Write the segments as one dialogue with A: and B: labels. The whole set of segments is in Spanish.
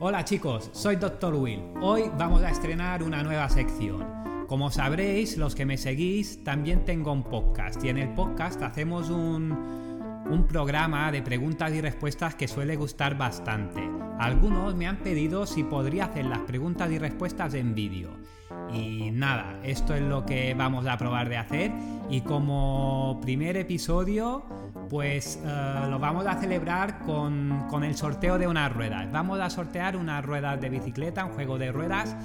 A: Hola chicos, soy Dr. Will. Hoy vamos a estrenar una nueva sección. Como sabréis, los que me seguís, también tengo un podcast y en el podcast hacemos un, un programa de preguntas y respuestas que suele gustar bastante. Algunos me han pedido si podría hacer las preguntas y respuestas en vídeo. Y nada, esto es lo que vamos a probar de hacer y como primer episodio pues eh, lo vamos a celebrar con, el sorteo de unas ruedas. Vamos a sortear unas ruedas de bicicleta, un juego de ruedas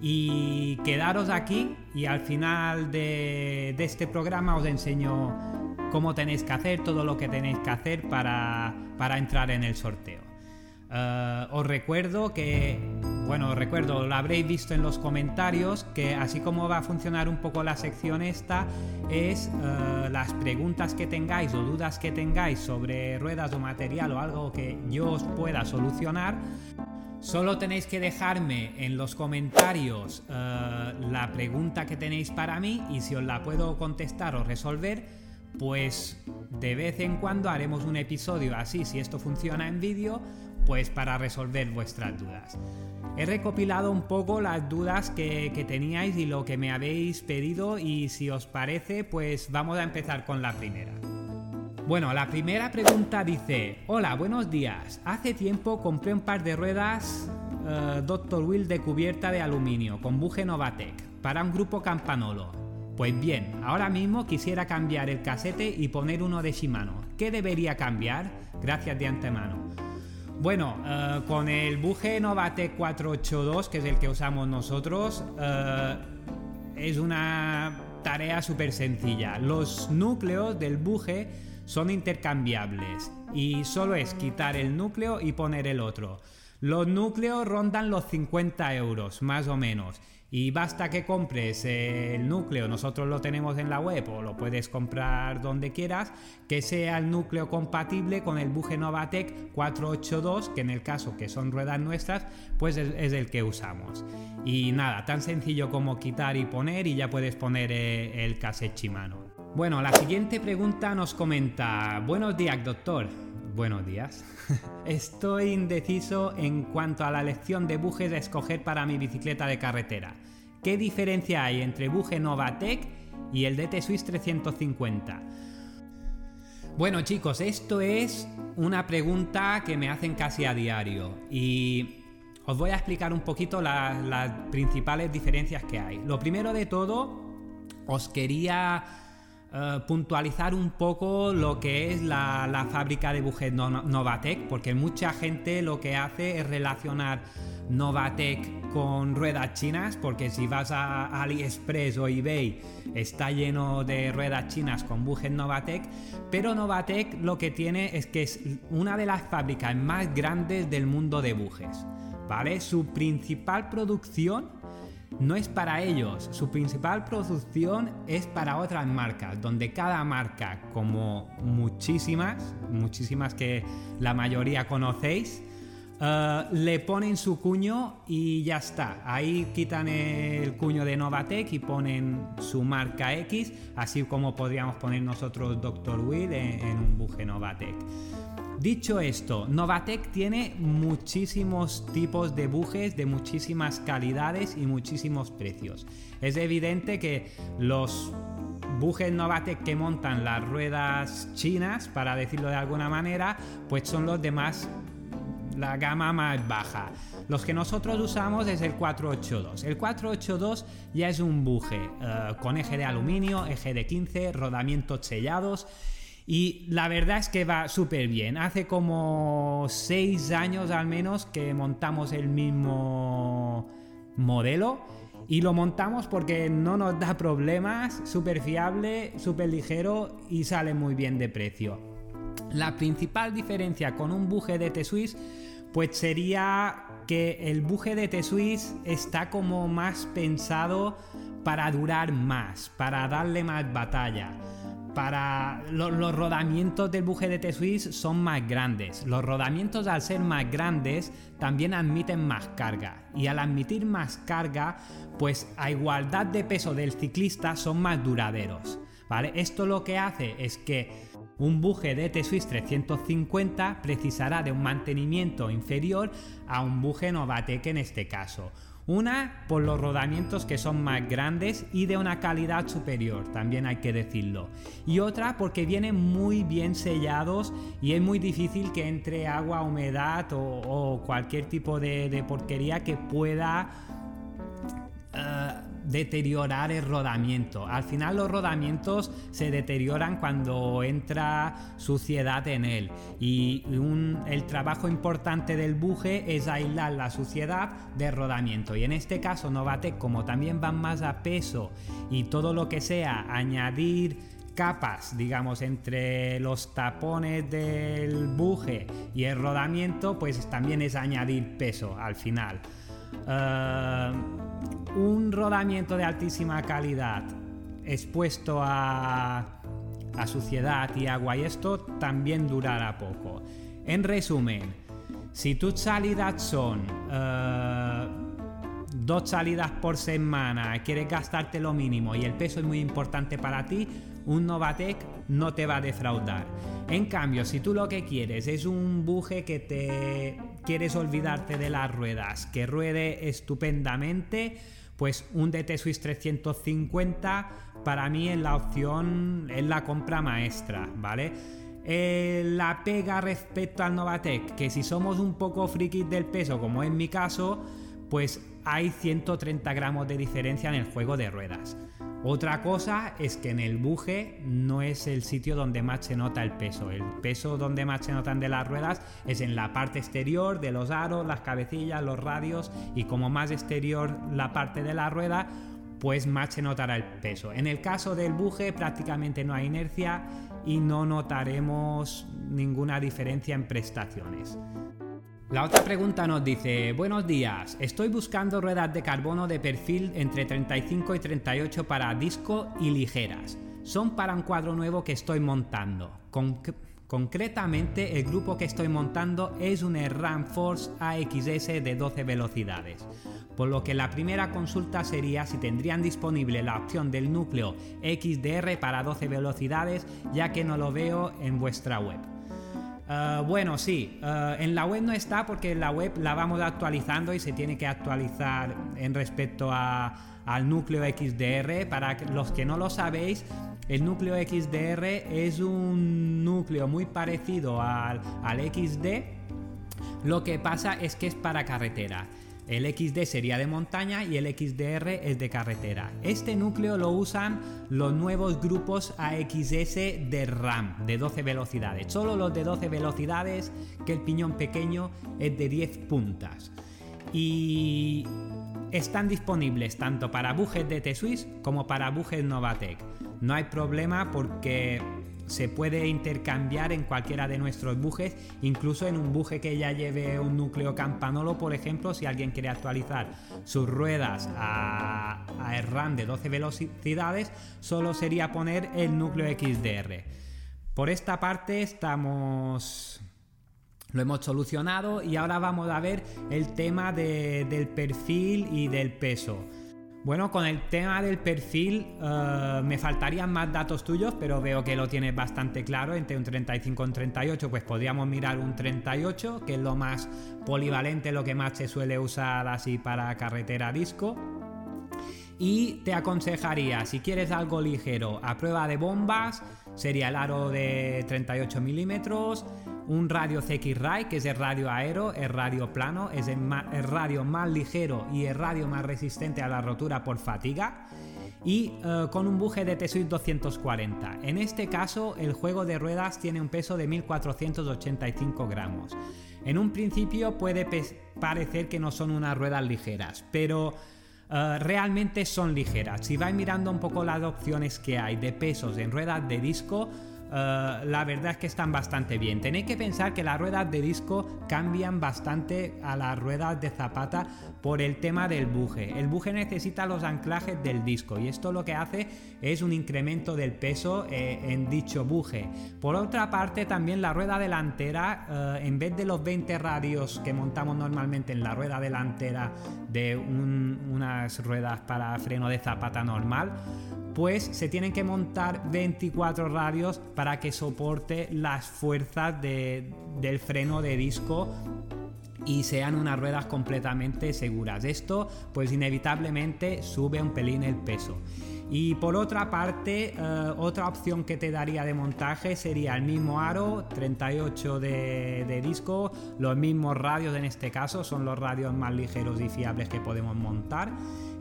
A: y quedaros aquí y al final de, este programa os enseño cómo tenéis que hacer, todo lo que tenéis que hacer para, entrar en el sorteo. Eh, os recuerdo que bueno, recuerdo, lo habréis visto en los comentarios, que así como va a funcionar un poco la sección esta, es eh, las preguntas que tengáis o dudas que tengáis sobre ruedas o material o algo que yo os pueda solucionar. Solo tenéis que dejarme en los comentarios eh, la pregunta que tenéis para mí y si os la puedo contestar o resolver, pues de vez en cuando haremos un episodio así, si esto funciona en vídeo, pues para resolver vuestras dudas. He recopilado un poco las dudas que, teníais y lo que me habéis pedido y si os parece, pues vamos a empezar con la primera. Bueno, la primera pregunta dice, hola, buenos días. Hace tiempo compré un par de ruedas eh, Dr. Will de cubierta de aluminio con buje Novatec para un grupo campanolo. Pues bien, ahora mismo quisiera cambiar el casete y poner uno de Shimano. ¿Qué debería cambiar? Gracias de antemano. Bueno, eh, con el buje Novatec 482, que es el que usamos nosotros, eh, es una tarea súper sencilla. Los núcleos del buje son intercambiables y solo es quitar el núcleo y poner el otro. Los núcleos rondan los 50 euros, más o menos. Y basta que compres el núcleo, nosotros lo tenemos en la web o lo puedes comprar donde quieras, que sea el núcleo compatible con el buje Novatec 482, que en el caso que son ruedas nuestras, pues es, el que usamos. Y nada, tan sencillo como quitar y poner y ya puedes poner eh, el cassette Shimano. Bueno, la siguiente pregunta nos comenta, buenos días doctor. Buenos días. Estoy indeciso en cuanto a la elección de bujes a escoger para mi bicicleta de carretera. ¿Qué diferencia hay entre buje Novatec y el DT Swiss 350? Bueno chicos, esto es una pregunta que me hacen casi a diario y os voy a explicar un poquito las principales diferencias que hay. Lo primero de todo, os quería eh, puntualizar un poco lo que es la, fábrica de bujes Novatec, porque mucha gente lo que hace es relacionar Novatec con ruedas chinas, porque si vas a AliExpress o eBay está lleno de ruedas chinas con bujes Novatec, pero Novatec lo que tiene es que es una de las fábricas más grandes del mundo de bujes, ¿vale? Su principal producción no es para ellos, su principal producción es para otras marcas, donde cada marca, como muchísimas, muchísimas que la mayoría conocéis, eh, le ponen su cuño y ya está. Ahí quitan el cuño de Novatec y ponen su marca X, así como podríamos poner nosotros Dr. Will en un buje Novatec. Dicho esto, Novatec tiene muchísimos tipos de bujes de muchísimas calidades y muchísimos precios. Es evidente que los bujes Novatec que montan las ruedas chinas, para decirlo de alguna manera, pues son los de más la gama más baja. Los que nosotros usamos es el 482. El 482 ya es un buje eh, con eje de aluminio, eje de 15, rodamientos sellados y la verdad es que va súper bien. Hace como 6 años al menos que montamos el mismo modelo. Y lo montamos porque no nos da problemas, súper fiable, súper ligero y sale muy bien de precio. La principal diferencia con un buje de T-Swiss pues sería que el buje de T-Swiss está como más pensado para durar más, para darle más batalla para los rodamientos del buje de T-Swiss son más grandes. Los rodamientos al ser más grandes también admiten más carga y al admitir más carga, pues a igualdad de peso del ciclista son más duraderos. ¿Vale? Esto lo que hace es que Un buje de T-Swiss 350 precisará de un mantenimiento inferior a un buje Novatec en este caso. Una por los rodamientos que son más grandes y de una calidad superior, también hay que decirlo. Y otra porque vienen muy bien sellados y es muy difícil que entre agua, humedad o, cualquier tipo de, porquería que pueda... Eh, deteriorar el rodamiento. Al final los rodamientos se deterioran cuando entra suciedad en él y el trabajo importante del buje es aislar la suciedad del rodamiento y en este caso Novatec como también van más a peso y todo lo que sea añadir capas, digamos, entre los tapones del buje y el rodamiento, pues también es añadir peso al final. Eh, un rodamiento de altísima calidad expuesto a, suciedad y agua y esto también durará poco. En resumen, si tus salidas son eh, dos salidas por semana, quieres gastarte lo mínimo y el peso es muy importante para ti, un Novatec no te va a defraudar. En cambio, si tú lo que quieres es un buje que te quieres olvidarte de las ruedas, que ruede estupendamente, pues un DT Swiss 350 para mí es la opción, es la compra maestra, ¿vale? Eh, la pega respecto al Novatec, que si somos un poco frikis del peso, como es mi caso, pues hay 130 gramos de diferencia en el juego de ruedas. Otra cosa es que en el buje no es el sitio donde más se nota el peso. El peso donde más se notan de las ruedas es en la parte exterior de los aros, las cabecillas, los radios y como más exterior la parte de la rueda, pues más se notará el peso. En el caso del buje prácticamente no hay inercia y no notaremos ninguna diferencia en prestaciones. La otra pregunta nos dice, buenos días, estoy buscando ruedas de carbono de perfil entre 35 y 38 para disco y ligeras. Son para un cuadro nuevo que estoy montando. concretamente, el grupo que estoy montando es un RAM Force AXS de 12 velocidades. Por lo que la primera consulta sería si tendrían disponible la opción del núcleo XDR para 12 velocidades, ya que no lo veo en vuestra web. Eh, bueno, sí, eh, en la web no está porque en la web la vamos actualizando y se tiene que actualizar en respecto al núcleo XDR. Para los que no lo sabéis, el núcleo XDR es un núcleo muy parecido al, al XD. Lo que pasa es que es para carretera. El XD sería de montaña y el XDR es de carretera. Este núcleo lo usan los nuevos grupos AXS de RAM de 12 velocidades. Solo los de 12 velocidades, que el piñón pequeño es de 10 puntas. Y están disponibles tanto para bujes de T-Swiss como para bujes Novatec. No hay problema porque se puede intercambiar en cualquiera de nuestros bujes, incluso en un buje que ya lleve un núcleo campanolo, por ejemplo, si alguien quiere actualizar sus ruedas a, a RAM de 12 velocidades, solo sería poner el núcleo XDR. Por esta parte estamos lo hemos solucionado y ahora vamos a ver el tema del perfil y del peso. Bueno, con el tema del perfil eh, me faltarían más datos tuyos, pero veo que lo tienes bastante claro. Entre un 35 y un 38, pues podríamos mirar un 38, que es lo más polivalente, lo que más se suele usar así para carretera disco. Y te aconsejaría, si quieres algo ligero, a prueba de bombas, sería el aro de 38 milímetros un radio CX-Ray, que es el radio aero, el radio plano, es el, radio más ligero y el radio más resistente a la rotura por fatiga y eh, con un buje de T-Swiss 240. En este caso, el juego de ruedas tiene un peso de 1485 gramos. En un principio puede parecer que no son unas ruedas ligeras, pero eh, realmente son ligeras. Si vais mirando un poco las opciones que hay de pesos en ruedas de disco, eh, la verdad es que están bastante bien. Tenéis que pensar que las ruedas de disco cambian bastante a las ruedas de zapata por el tema del buje. El buje necesita los anclajes del disco y esto lo que hace es un incremento del peso eh, en dicho buje. Por otra parte, también la rueda delantera, eh, en vez de los 20 radios que montamos normalmente en la rueda delantera de unas ruedas para freno de zapata normal, pues se tienen que montar 24 radios para que soporte las fuerzas del freno de disco y sean unas ruedas completamente seguras. Esto pues inevitablemente sube un pelín el peso. Y por otra parte, eh, otra opción que te daría de montaje sería el mismo aro, 38 de, disco, los mismos radios en este caso, son los radios más ligeros y fiables que podemos montar,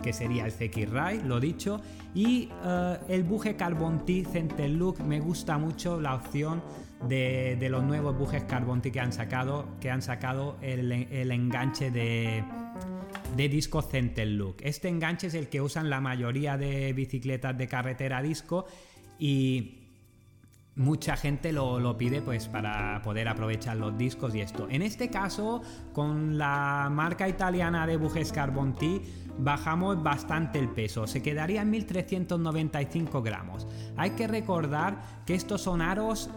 A: que sería el CX Ray, lo dicho, y eh, el buje Carbon T Center Look, me gusta mucho la opción de, los nuevos bujes Carbon T que han sacado, que han sacado el enganche de de disco Center Look. Este enganche es el que usan la mayoría de bicicletas de carretera disco y mucha gente lo, pide pues para poder aprovechar los discos y esto. En este caso, con la marca italiana de bujes Carbon T, bajamos bastante el peso, se quedaría en 1395 gramos. Hay que recordar que estos son aros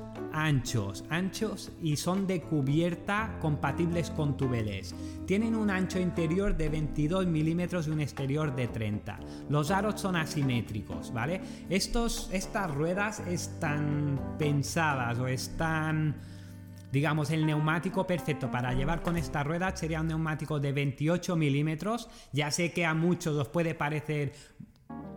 A: anchos, anchos y son de cubierta compatibles con tubeless. Tienen un ancho interior de 22 milímetros y un exterior de 30. Los aros son asimétricos, ¿vale? Estos, estas ruedas están pensadas o están digamos, el neumático perfecto para llevar con esta rueda sería un neumático de 28 milímetros. Ya sé que a muchos os puede parecer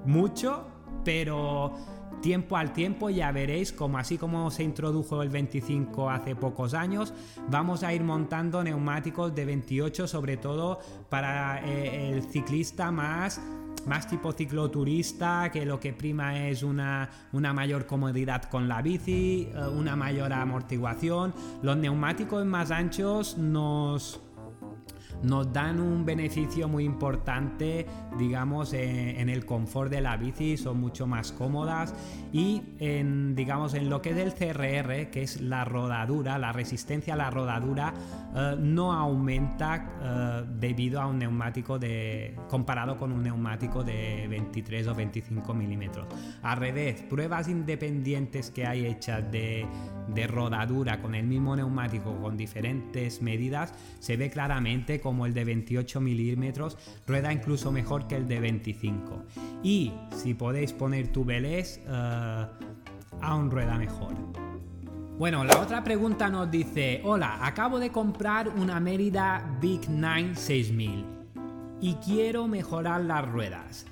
A: mucho, pero tiempo al tiempo ya veréis como así como se introdujo el 25 hace pocos años, vamos a ir montando neumáticos de 28 sobre todo para eh, el ciclista más más tipo cicloturista, que lo que prima es una, una mayor comodidad con la bici, eh, una mayor amortiguación. Los neumáticos más anchos nos nos dan un beneficio muy importante, digamos, en, el confort de la bici, son mucho más cómodas y en, digamos, en lo que es el CRR, que es la rodadura, la resistencia a la rodadura, eh, no aumenta eh, debido a un neumático de, comparado con un neumático de 23 o 25 milímetros. Al revés, pruebas independientes que hay hechas de, de rodadura con el mismo neumático con diferentes medidas, se ve claramente como el de 28 milímetros rueda incluso mejor que el de 25. Y si podéis poner tubeles, uh, aún rueda mejor. Bueno, la otra pregunta nos dice, hola, acabo de comprar una Mérida Big 9 6000 y quiero mejorar las ruedas.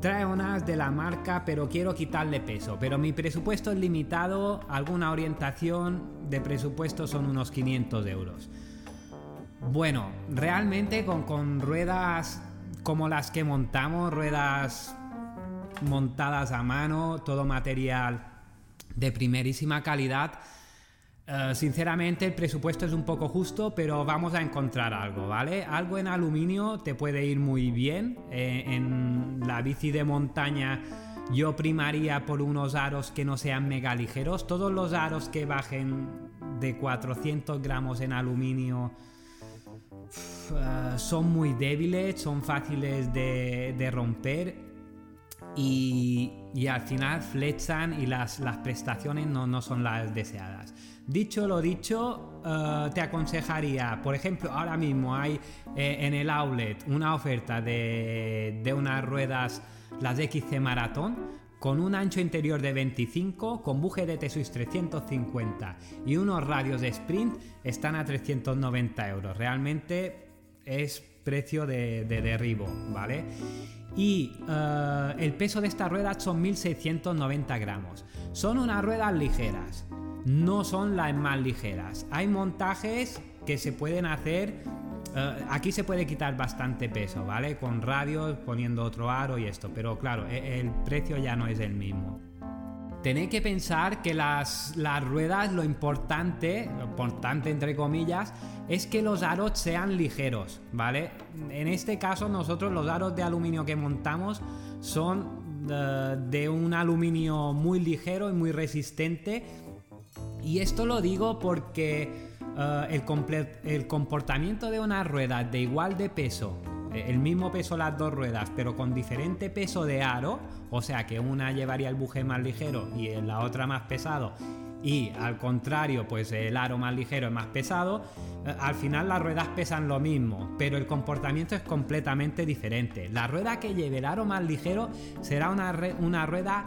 A: Trae unas de la marca, pero quiero quitarle peso. Pero mi presupuesto es limitado, alguna orientación de presupuesto son unos 500 euros. Bueno, realmente con, ruedas como las que montamos, ruedas montadas a mano, todo material de primerísima calidad. Eh, sinceramente el presupuesto es un poco justo, pero vamos a encontrar algo, ¿vale? Algo en aluminio te puede ir muy bien. Eh, en la bici de montaña yo primaría por unos aros que no sean mega ligeros. Todos los aros que bajen de 400 gramos en aluminio eh, son muy débiles, son fáciles de, romper y, al final flechan y las, prestaciones no, son las deseadas. Dicho lo dicho, eh, te aconsejaría, por ejemplo, ahora mismo hay eh, en el outlet una oferta de, de unas ruedas, las XC Marathon, con un ancho interior de 25, con buje de T-Swiss 350 y unos radios de sprint, están a 390 euros. Realmente es precio de, derribo, ¿vale? Y eh, el peso de esta rueda son 1690 gramos. Son unas ruedas ligeras, no son las más ligeras. Hay montajes que se pueden hacer. Eh, aquí se puede quitar bastante peso, ¿vale? Con radios, poniendo otro aro y esto, pero claro, e, el precio ya no es el mismo. Tenéis que pensar que las, las ruedas, lo importante, lo importante entre comillas, es que los aros sean ligeros, ¿vale? En este caso nosotros los aros de aluminio que montamos son eh, de un aluminio muy ligero y muy resistente. Y esto lo digo porque eh, el, el comportamiento de una rueda de igual de peso eh, el mismo peso las dos ruedas, pero con diferente peso de aro, o sea que una llevaría el buje más ligero y la otra más pesado, y al contrario, pues el aro más ligero es más pesado, eh, al final las ruedas pesan lo mismo, pero el comportamiento es completamente diferente. La rueda que lleve el aro más ligero será una, una rueda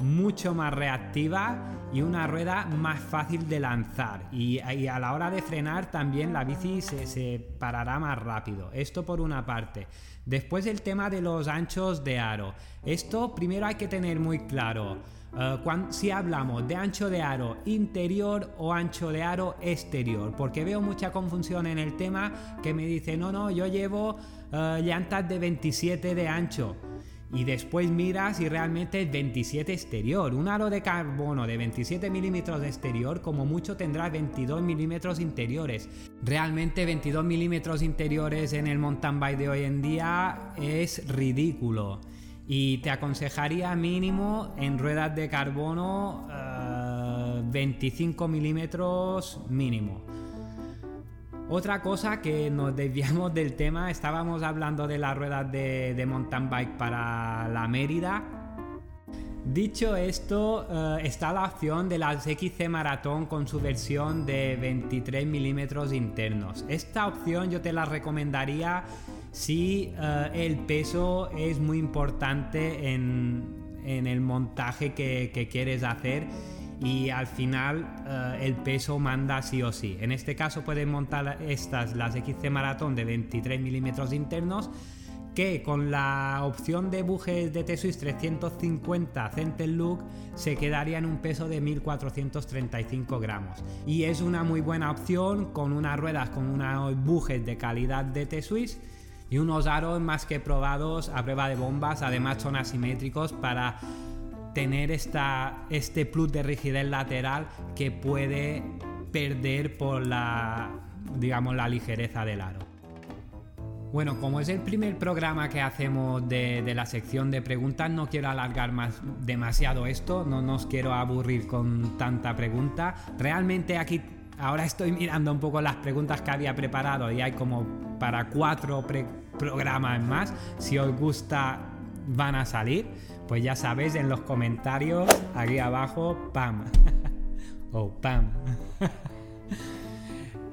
A: mucho más reactiva y una rueda más fácil de lanzar. Y, a la hora de frenar también la bici se, parará más rápido. Esto por una parte. Después el tema de los anchos de aro. Esto primero hay que tener muy claro. Eh, si hablamos de ancho de aro interior o ancho de aro exterior, porque veo mucha confusión en el tema que me dice, no, no, yo llevo uh, llantas de 27 de ancho y después miras y realmente es 27 exterior. Un aro de carbono de 27 milímetros de exterior como mucho tendrá 22 milímetros interiores. Realmente 22 milímetros interiores en el mountain bike de hoy en día es ridículo. Y te aconsejaría mínimo en ruedas de carbono 25 eh, milímetros mínimo. Otra cosa que nos desviamos del tema, estábamos hablando de las ruedas de, mountain bike para la Mérida. Dicho esto, eh, está la opción de las XC Maratón con su versión de 23 milímetros internos. Esta opción yo te la recomendaría si eh, el peso es muy importante en, el montaje que quieres hacer y al final eh, el peso manda sí o sí. En este caso pueden montar estas, las XC Marathon de 23 milímetros internos, que con la opción de bujes de T-Swiss 350 Center Look se quedaría en un peso de 1435 gramos. Y es una muy buena opción con unas ruedas con unos bujes de calidad de T-Swiss y unos aros más que probados a prueba de bombas, además son asimétricos para tener esta, este plus de rigidez lateral que puede perder por la, digamos, la ligereza del aro. Bueno, como es el primer programa que hacemos de, la sección de preguntas, no quiero alargar más demasiado esto, no nos quiero aburrir con tanta pregunta. Realmente aquí ahora estoy mirando un poco las preguntas que había preparado y hay como para cuatro programas más. Si os gusta, van a salir. Pues ya sabéis en los comentarios, aquí abajo, pam. oh, pam.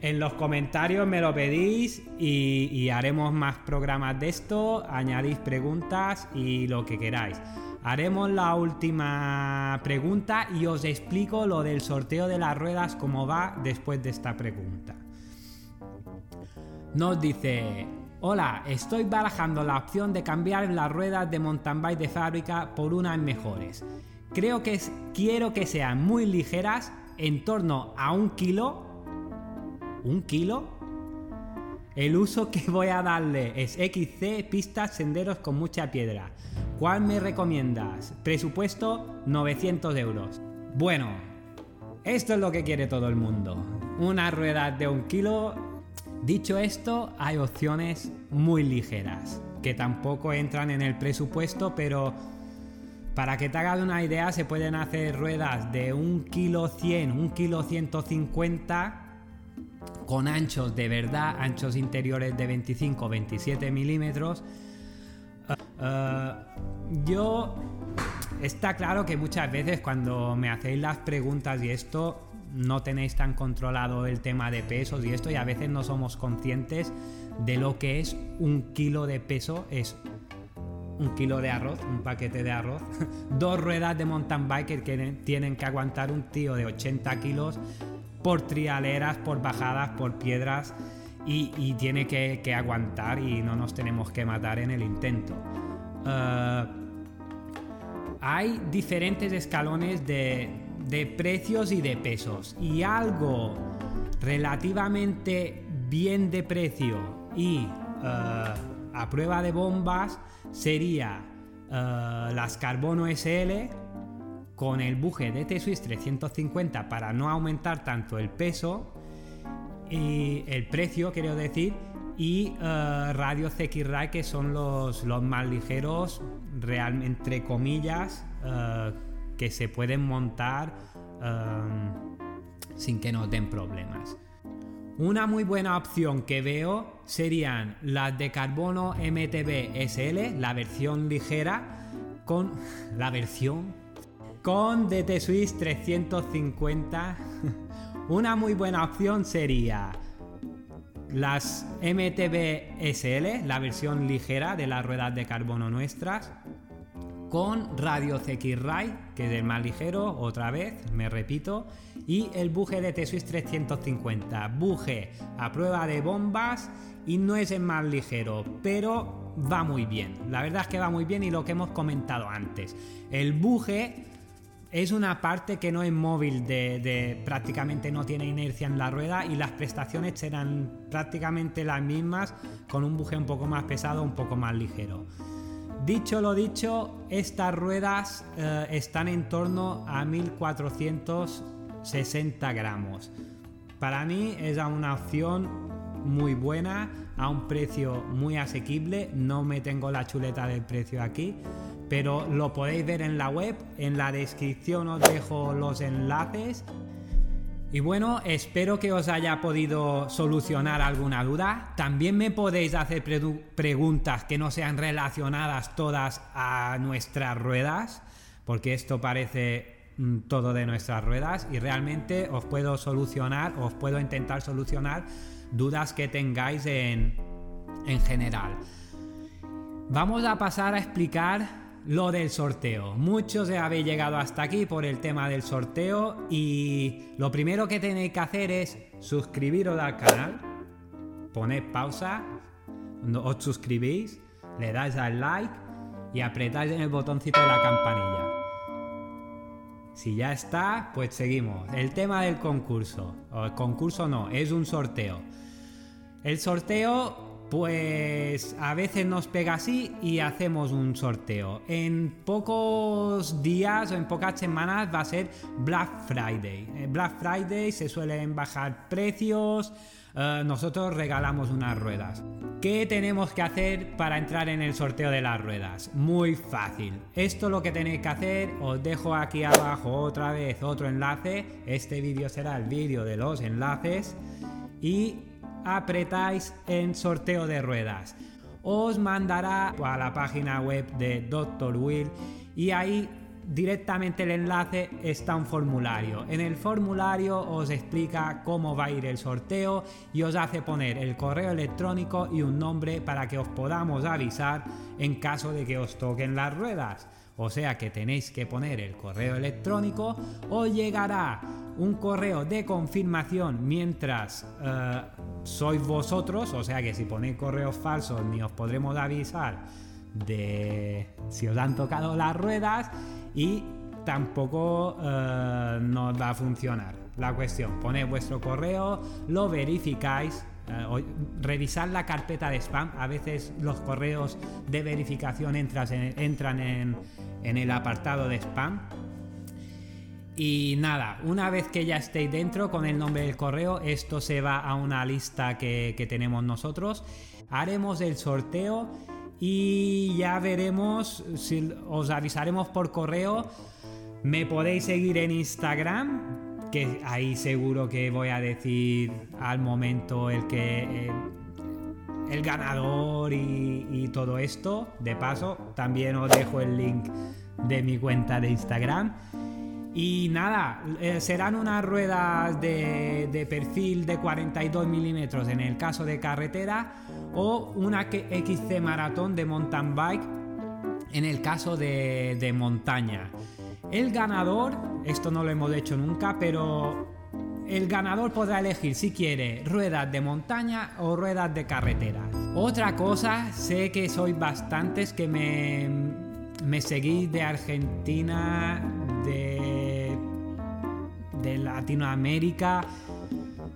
A: en los comentarios me lo pedís y, haremos más programas de esto, añadís preguntas y lo que queráis. Haremos la última pregunta y os explico lo del sorteo de las ruedas, cómo va después de esta pregunta. Nos dice, Hola, estoy barajando la opción de cambiar las ruedas de mountain bike de fábrica por unas mejores. Creo que quiero que sean muy ligeras, en torno a un kilo. ¿Un kilo? El uso que voy a darle es XC, pistas, senderos con mucha piedra. ¿Cuál me recomiendas? Presupuesto 900 euros. Bueno, esto es lo que quiere todo el mundo. Una rueda de un kilo Dicho esto, hay opciones muy ligeras, que tampoco entran en el presupuesto, pero para que te hagas una idea, se pueden hacer ruedas de 1 kg 100, 1 kg 150 con anchos de verdad, anchos interiores de 25-27 milímetros. Eh, yo está claro que muchas veces cuando me hacéis las preguntas y esto no tenéis tan controlado el tema de pesos y esto y a veces no somos conscientes de lo que es un kilo de peso, es un kilo de arroz, un paquete de arroz, dos ruedas de mountain bike que tienen que aguantar un tío de 80 kilos por trialeras, por bajadas, por piedras y, tiene que, aguantar y no nos tenemos que matar en el intento. Eh, hay diferentes escalones de, de precios y de pesos. Y algo relativamente bien de precio y eh, a prueba de bombas sería eh, las Carbono SL con el buje de T-Swiss 350 para no aumentar tanto el peso y el precio, quiero decir, y uh, Radio CX que son los, los más ligeros, realmente entre comillas, que se pueden montar um, sin que nos den problemas. Una muy buena opción que veo serían las de carbono MTB SL, la versión ligera, con la versión con DT Swiss 350. Una muy buena opción sería las MTB SL, la versión ligera de las ruedas de carbono nuestras, con Radio CX Ride, que es el más ligero, otra vez, me repito, y el buje de T-Swiss 350. Buje a prueba de bombas y no es el más ligero, pero va muy bien. La verdad es que va muy bien y lo que hemos comentado antes. El buje es una parte que no es móvil, de, prácticamente no tiene inercia en la rueda y las prestaciones serán prácticamente las mismas con un buje un poco más pesado, un poco más ligero. Dicho lo dicho, estas ruedas eh, están en torno a 1460 gramos. Para mí es una opción muy buena a un precio muy asequible. No me tengo la chuleta del precio aquí, pero lo podéis ver en la web. En la descripción os dejo los enlaces. Y bueno, espero que os haya podido solucionar alguna duda. También me podéis hacer preguntas que no sean relacionadas todas a nuestras ruedas, porque esto parece mm, todo de nuestras ruedas y realmente os puedo solucionar, os puedo intentar solucionar dudas que tengáis en, en general. Vamos a pasar a explicar lo del sorteo. Muchos habéis llegado hasta aquí por el tema del sorteo y lo primero que tenéis que hacer es suscribiros al canal, poned pausa, os suscribís, le dais al like y apretáis en el botoncito de la campanilla. Si ya está, pues seguimos. El tema del concurso. O el concurso no, es un sorteo. El sorteo pues a veces nos pega así y hacemos un sorteo. En pocos días o en pocas semanas va a ser Black Friday. En Black Friday se suelen bajar precios. Eh, nosotros regalamos unas ruedas. ¿Qué tenemos que hacer para entrar en el sorteo de las ruedas? Muy fácil. Esto lo que tenéis que hacer, os dejo aquí abajo otra vez otro enlace. Este vídeo será el vídeo de los enlaces. Y apretáis en sorteo de ruedas. Os mandará a la página web de Dr. Will y ahí directamente el enlace está un formulario. En el formulario os explica cómo va a ir el sorteo y os hace poner el correo electrónico y un nombre para que os podamos avisar en caso de que os toquen las ruedas. O sea que tenéis que poner el correo electrónico, os llegará un correo de confirmación mientras eh, sois vosotros, o sea que si ponéis correos falsos ni os podremos avisar de si os han tocado las ruedas y tampoco eh, nos va a funcionar. La cuestión, ponéis vuestro correo, lo verificáis, revisar la carpeta de spam. A veces los correos de verificación entran en, el apartado de spam. Y nada, una vez que ya estéis dentro con el nombre del correo, esto se va a una lista que, que tenemos nosotros. Haremos el sorteo y ya veremos, si os avisaremos por correo. Me podéis seguir en Instagram, que ahí seguro que voy a decir al momento el que el, ganador y, todo esto. De paso, también os dejo el link de mi cuenta de Instagram. Y nada, eh, serán unas ruedas de, de, perfil de 42 milímetros en el caso de carretera o una XC maratón de mountain bike en el caso de, de montaña. El ganador, esto no lo hemos hecho nunca, pero el ganador podrá elegir si quiere ruedas de montaña o ruedas de carretera. Otra cosa, sé que sois bastantes que me, seguís de Argentina, de, de Latinoamérica.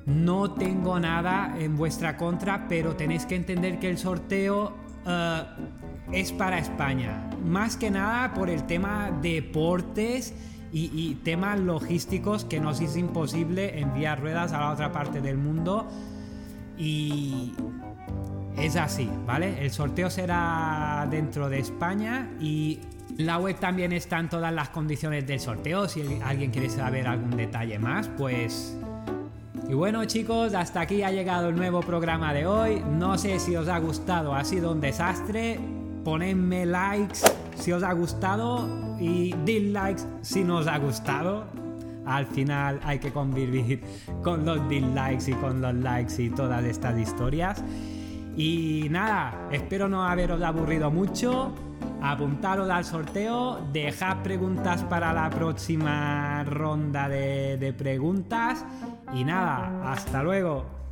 A: No tengo nada en vuestra contra, pero tenéis que entender que el sorteo eh, es para España. Más que nada por el tema deportes y, temas logísticos que nos es imposible enviar ruedas a la otra parte del mundo. Y es así, ¿vale? El sorteo será dentro de España y la web también están todas las condiciones del sorteo. Si alguien quiere saber algún detalle más, pues y bueno chicos, hasta aquí ha llegado el nuevo programa de hoy. No sé si os ha gustado, ha sido un desastre. Ponedme likes si os ha gustado y dislikes si nos ha gustado. Al final hay que convivir con los dislikes y con los likes y todas estas historias. Y nada, espero no haberos aburrido mucho. Apuntaros al sorteo, dejad preguntas para la próxima ronda de, de preguntas. Y nada, hasta luego.